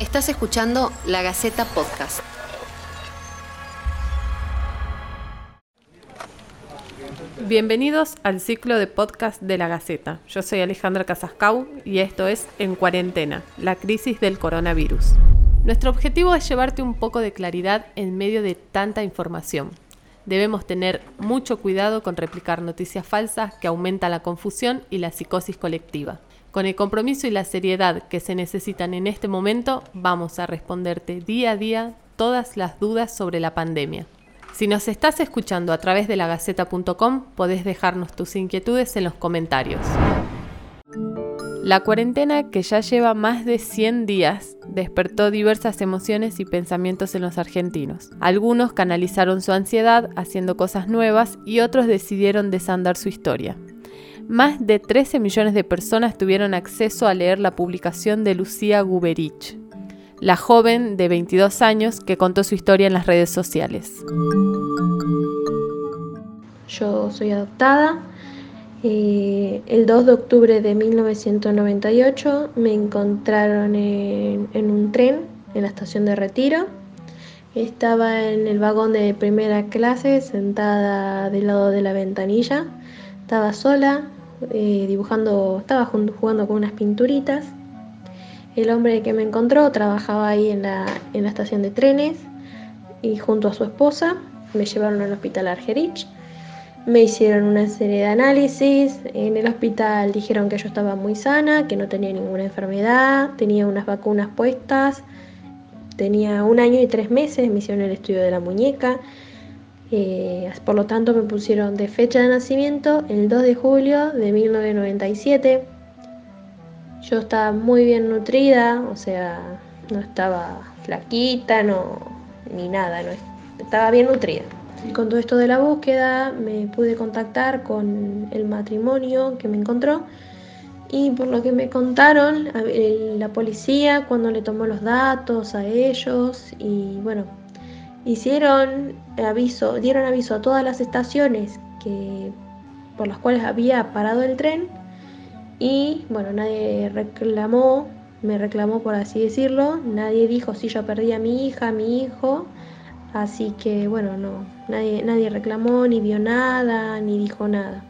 Estás escuchando La Gaceta Podcast. Bienvenidos al ciclo de podcast de La Gaceta. Yo soy Alejandra Casascau y esto es En Cuarentena, la crisis del coronavirus. Nuestro objetivo es llevarte un poco de claridad en medio de tanta información. Debemos tener mucho cuidado con replicar noticias falsas que aumentan la confusión y la psicosis colectiva. Con el compromiso y la seriedad que se necesitan en este momento, vamos a responderte día a día todas las dudas sobre la pandemia. Si nos estás escuchando a través de lagaceta.com, podés dejarnos tus inquietudes en los comentarios. La cuarentena, que ya lleva más de 100 días, despertó diversas emociones y pensamientos en los argentinos. Algunos canalizaron su ansiedad haciendo cosas nuevas y otros decidieron desandar su historia más de 13 millones de personas tuvieron acceso a leer la publicación de Lucía Guberich, la joven de 22 años que contó su historia en las redes sociales. Yo soy adoptada. Eh, el 2 de octubre de 1998 me encontraron en, en un tren en la estación de retiro. Estaba en el vagón de primera clase, sentada del lado de la ventanilla. Estaba sola, eh, dibujando, estaba jugando con unas pinturitas. El hombre que me encontró trabajaba ahí en la, en la estación de trenes y junto a su esposa me llevaron al hospital Argerich. Me hicieron una serie de análisis. En el hospital dijeron que yo estaba muy sana, que no tenía ninguna enfermedad, tenía unas vacunas puestas, tenía un año y tres meses, me hicieron el estudio de la muñeca. Eh, por lo tanto, me pusieron de fecha de nacimiento el 2 de julio de 1997. Yo estaba muy bien nutrida, o sea, no estaba flaquita, no, ni nada, no, estaba bien nutrida. Con todo esto de la búsqueda me pude contactar con el matrimonio que me encontró y por lo que me contaron, la policía cuando le tomó los datos a ellos y bueno, hicieron aviso, dieron aviso a todas las estaciones que, por las cuales había parado el tren y bueno, nadie reclamó, me reclamó por así decirlo, nadie dijo si yo perdí a mi hija, a mi hijo, así que bueno, no, nadie, nadie reclamó, ni vio nada, ni dijo nada.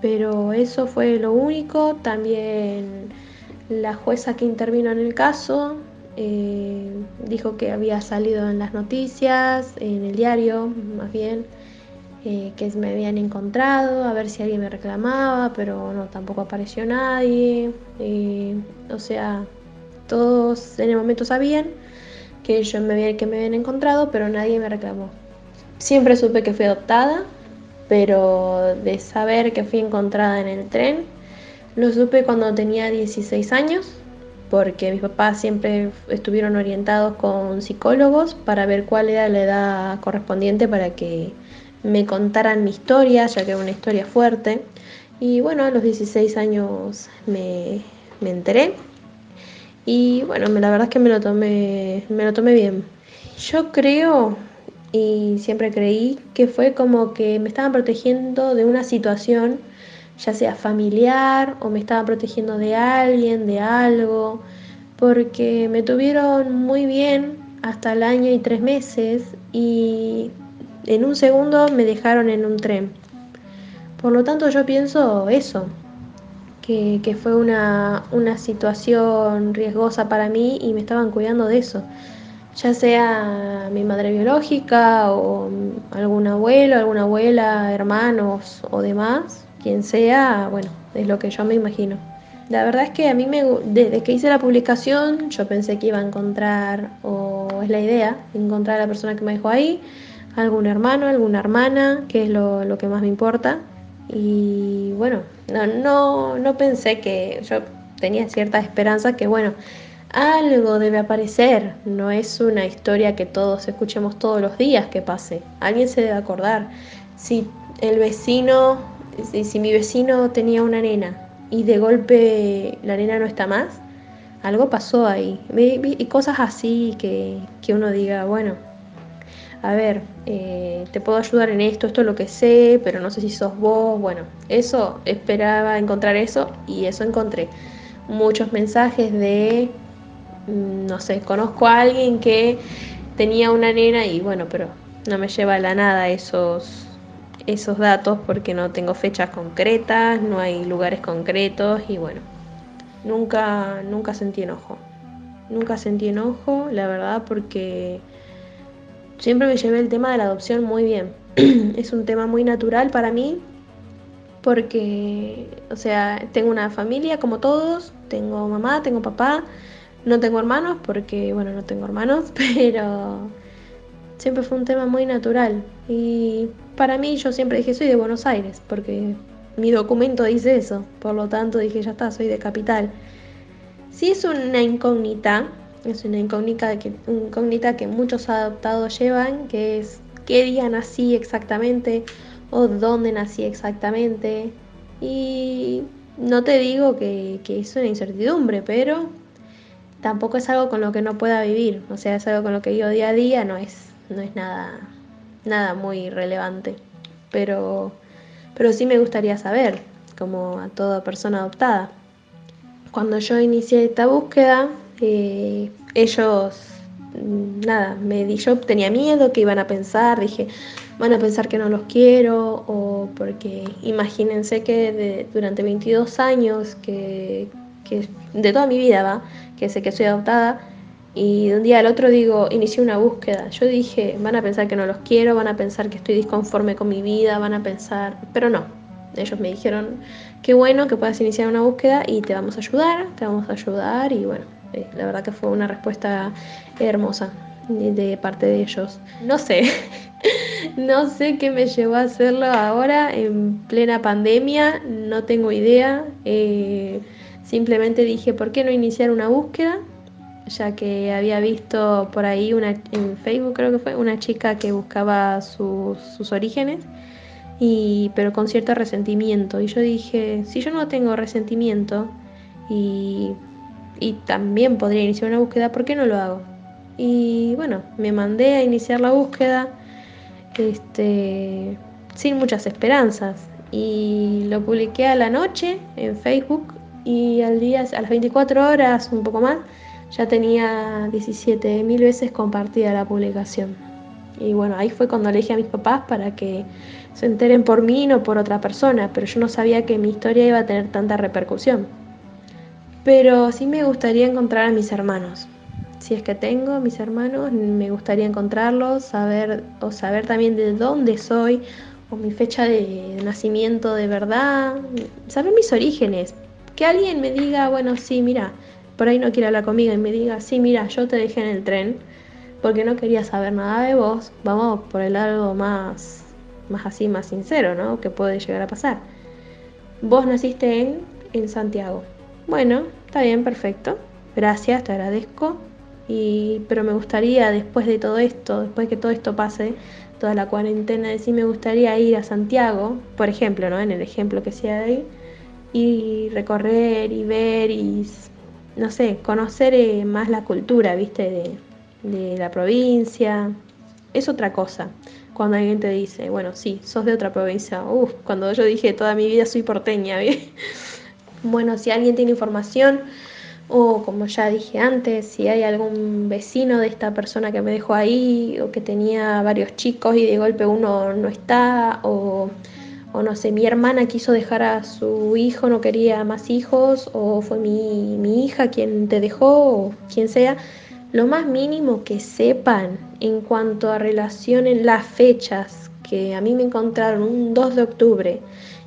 Pero eso fue lo único, también la jueza que intervino en el caso eh, dijo que había salido en las noticias, en el diario más bien, eh, que me habían encontrado, a ver si alguien me reclamaba, pero no, tampoco apareció nadie. Eh, o sea, todos en el momento sabían que yo me había, que me habían encontrado, pero nadie me reclamó. Siempre supe que fui adoptada, pero de saber que fui encontrada en el tren, lo supe cuando tenía 16 años porque mis papás siempre estuvieron orientados con psicólogos para ver cuál era la edad correspondiente para que me contaran mi historia, ya que era una historia fuerte. Y bueno, a los 16 años me, enteré. Y bueno, la verdad es que me lo tomé, me lo tomé bien. Yo creo y siempre creí que fue como que me estaban protegiendo de una situación ya sea familiar o me estaba protegiendo de alguien, de algo, porque me tuvieron muy bien hasta el año y tres meses y en un segundo me dejaron en un tren. Por lo tanto yo pienso eso, que, que fue una, una situación riesgosa para mí y me estaban cuidando de eso ya sea mi madre biológica o algún abuelo, alguna abuela, hermanos o demás, quien sea, bueno, es lo que yo me imagino. La verdad es que a mí me, desde que hice la publicación yo pensé que iba a encontrar, o es la idea, encontrar a la persona que me dejó ahí, algún hermano, alguna hermana, que es lo, lo que más me importa. Y bueno, no, no, no pensé que yo tenía cierta esperanza que bueno, algo debe aparecer, no es una historia que todos escuchemos todos los días que pase, alguien se debe acordar. Si el vecino si, mi vecino tenía una nena y de golpe la nena no está más, algo pasó ahí. Y cosas así que, uno diga, bueno, a ver, eh, te puedo ayudar en esto, esto es lo que sé, pero no sé si sos vos. Bueno, eso, esperaba encontrar eso y eso encontré. Muchos mensajes de mm, no sé, conozco a alguien que tenía una nena y bueno, pero no me lleva a la nada esos, esos datos porque no tengo fechas concretas, no hay lugares concretos y bueno, nunca, nunca sentí enojo. Nunca sentí enojo, la verdad, porque siempre me llevé el tema de la adopción muy bien. es un tema muy natural para mí, porque, o sea, tengo una familia como todos, tengo mamá, tengo papá, no tengo hermanos, porque, bueno, no tengo hermanos, pero siempre fue un tema muy natural. Y para mí yo siempre dije, soy de Buenos Aires, porque mi documento dice eso, por lo tanto dije, ya está, soy de capital. Sí es una incógnita, es una incógnita que, incógnita que muchos adoptados llevan, que es qué día nací exactamente o dónde nací exactamente. Y no te digo que, es una incertidumbre, pero tampoco es algo con lo que no pueda vivir. O sea, es algo con lo que vivo día a día, no es, no es nada, nada muy relevante. Pero, pero sí me gustaría saber, como a toda persona adoptada. Cuando yo inicié esta búsqueda, eh, ellos, mm, nada, me di, yo tenía miedo que iban a pensar, dije, van a pensar que no los quiero, o porque imagínense que durante 22 años, que, de toda mi vida va, que sé que soy adoptada, y un día al otro digo, inicié una búsqueda. Yo dije, van a pensar que no los quiero, van a pensar que estoy disconforme con mi vida, van a pensar, pero no. Ellos me dijeron, qué bueno que puedas iniciar una búsqueda y te vamos a ayudar, te vamos a ayudar y bueno, eh, la verdad que fue una respuesta hermosa de, parte de ellos. No sé, no sé qué me llevó a hacerlo ahora en plena pandemia, no tengo idea. Eh, simplemente dije, ¿por qué no iniciar una búsqueda? Ya que había visto por ahí una, en Facebook, creo que fue, una chica que buscaba sus, orígenes y, pero con cierto resentimiento. Y yo dije, si yo no tengo resentimiento y, y también podría iniciar una búsqueda, ¿por qué no lo hago? Y bueno, me mandé a iniciar la búsqueda este, sin muchas esperanzas. Y lo publiqué a la noche en Facebook y al día, a las 24 horas, un poco más, ya tenía 17 mil veces compartida la publicación. Y bueno, ahí fue cuando elegí a mis papás para que se enteren por mí no por otra persona, pero yo no sabía que mi historia iba a tener tanta repercusión. Pero sí me gustaría encontrar a mis hermanos. Si es que tengo mis hermanos, me gustaría encontrarlos, saber o saber también de dónde soy o mi fecha de nacimiento de verdad, saber mis orígenes. Que alguien me diga, bueno, sí, mira, por ahí no quiere hablar conmigo y me diga, sí, mira, yo te dejé en el tren porque no quería saber nada de vos. Vamos por el algo más más así, más sincero, ¿no? Que puede llegar a pasar. Vos naciste en, en Santiago. Bueno, está bien, perfecto. Gracias, te agradezco. Y, pero me gustaría, después de todo esto, después de que todo esto pase, toda la cuarentena, sí me gustaría ir a Santiago, por ejemplo, ¿no? En el ejemplo que sea ahí, y recorrer y ver y, no sé, conocer eh, más la cultura, ¿viste? De, de la provincia. Es otra cosa cuando alguien te dice, bueno, sí, sos de otra provincia. Uf, cuando yo dije toda mi vida soy porteña, Bueno, si alguien tiene información o como ya dije antes, si hay algún vecino de esta persona que me dejó ahí o que tenía varios chicos y de golpe uno no está o, o no sé, mi hermana quiso dejar a su hijo, no quería más hijos o fue mi, mi hija quien te dejó o quien sea lo más mínimo que sepan en cuanto a relacionen las fechas que a mí me encontraron un 2 de octubre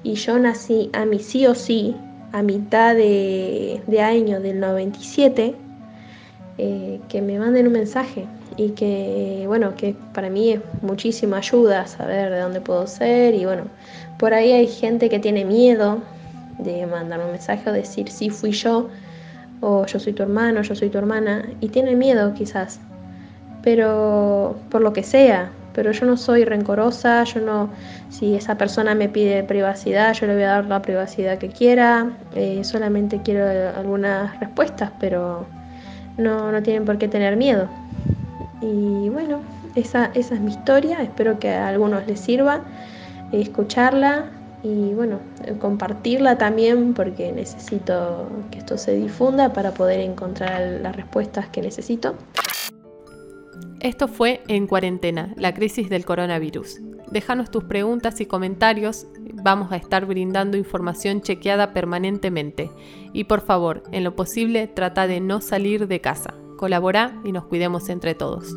y yo nací a mi sí o sí a mitad de, año del 97, eh, que me manden un mensaje y que, bueno, que para mí es muchísima ayuda saber de dónde puedo ser y bueno, por ahí hay gente que tiene miedo de mandar un mensaje o decir sí fui yo, o yo soy tu hermano, yo soy tu hermana, y tienen miedo quizás, pero por lo que sea, pero yo no soy rencorosa, yo no, si esa persona me pide privacidad, yo le voy a dar la privacidad que quiera, eh, solamente quiero algunas respuestas, pero no, no tienen por qué tener miedo. Y bueno, esa, esa es mi historia, espero que a algunos les sirva escucharla y bueno, compartirla también porque necesito que esto se difunda para poder encontrar las respuestas que necesito. Esto fue En Cuarentena, la crisis del coronavirus. Déjanos tus preguntas y comentarios, vamos a estar brindando información chequeada permanentemente. Y por favor, en lo posible, trata de no salir de casa. Colabora y nos cuidemos entre todos.